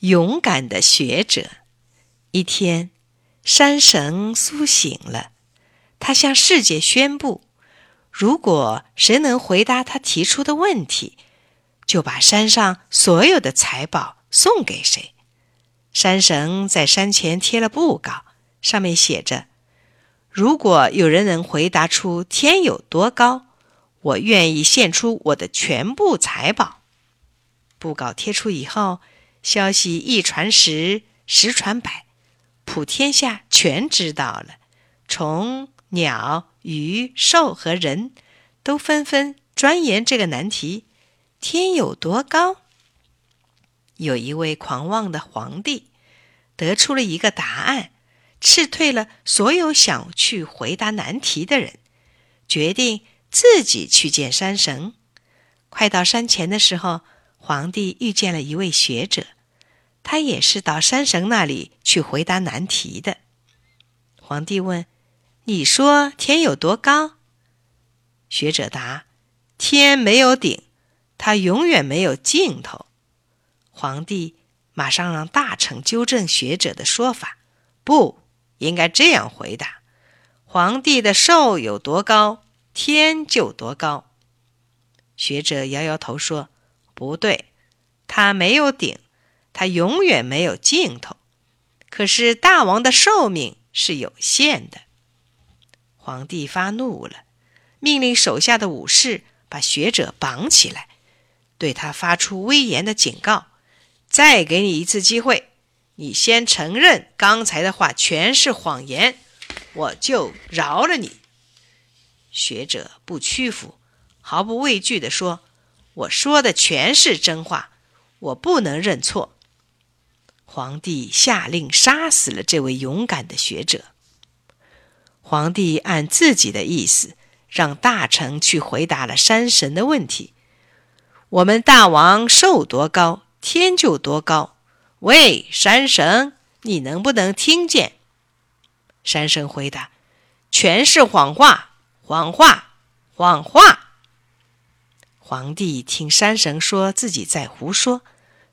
勇敢的学者。一天，山神苏醒了，他向世界宣布：如果谁能回答他提出的问题，就把山上所有的财宝送给谁。山神在山前贴了布告，上面写着：“如果有人能回答出天有多高，我愿意献出我的全部财宝。”布告贴出以后，消息一传十，十传百。普天下全知道了，虫、鸟、鱼、兽和人都纷纷钻研这个难题：天有多高？有一位狂妄的皇帝得出了一个答案，斥退了所有想去回答难题的人，决定自己去见山神。快到山前的时候，皇帝遇见了一位学者。他也是到山神那里去回答难题的。皇帝问：“你说天有多高？”学者答：“天没有顶，它永远没有尽头。”皇帝马上让大臣纠正学者的说法，不应该这样回答：“皇帝的寿有多高，天就多高。”学者摇摇头说：“不对，它没有顶。”他永远没有尽头，可是大王的寿命是有限的。皇帝发怒了，命令手下的武士把学者绑起来，对他发出威严的警告：“再给你一次机会，你先承认刚才的话全是谎言，我就饶了你。”学者不屈服，毫不畏惧地说：“我说的全是真话，我不能认错。”皇帝下令杀死了这位勇敢的学者。皇帝按自己的意思，让大臣去回答了山神的问题：“我们大王寿多高，天就多高。”喂，山神，你能不能听见？山神回答：“全是谎话，谎话，谎话。”皇帝听山神说自己在胡说，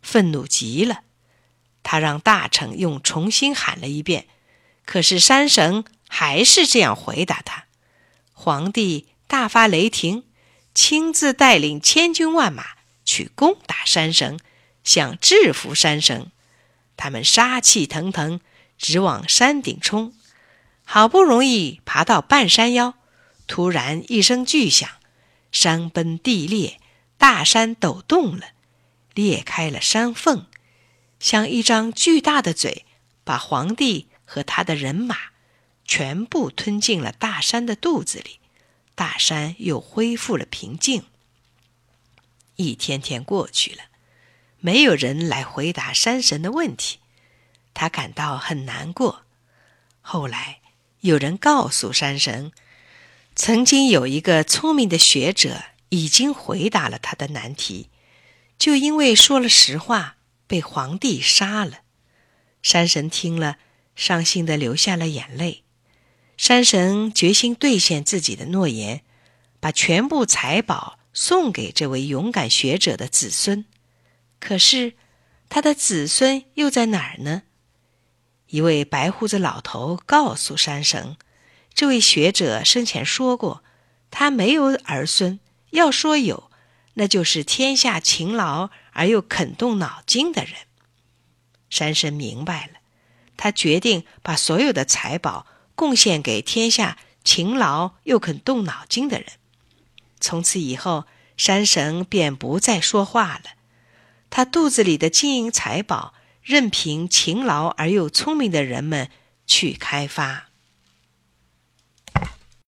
愤怒极了。他让大臣又重新喊了一遍，可是山神还是这样回答他。皇帝大发雷霆，亲自带领千军万马去攻打山神，想制服山神。他们杀气腾腾，直往山顶冲。好不容易爬到半山腰，突然一声巨响，山崩地裂，大山抖动了，裂开了山缝。像一张巨大的嘴，把皇帝和他的人马全部吞进了大山的肚子里，大山又恢复了平静。一天天过去了，没有人来回答山神的问题，他感到很难过。后来有人告诉山神，曾经有一个聪明的学者已经回答了他的难题，就因为说了实话。被皇帝杀了，山神听了，伤心的流下了眼泪。山神决心兑现自己的诺言，把全部财宝送给这位勇敢学者的子孙。可是，他的子孙又在哪儿呢？一位白胡子老头告诉山神，这位学者生前说过，他没有儿孙。要说有，那就是天下勤劳。而又肯动脑筋的人，山神明白了，他决定把所有的财宝贡献给天下勤劳又肯动脑筋的人。从此以后，山神便不再说话了，他肚子里的金银财宝任凭勤劳而又聪明的人们去开发。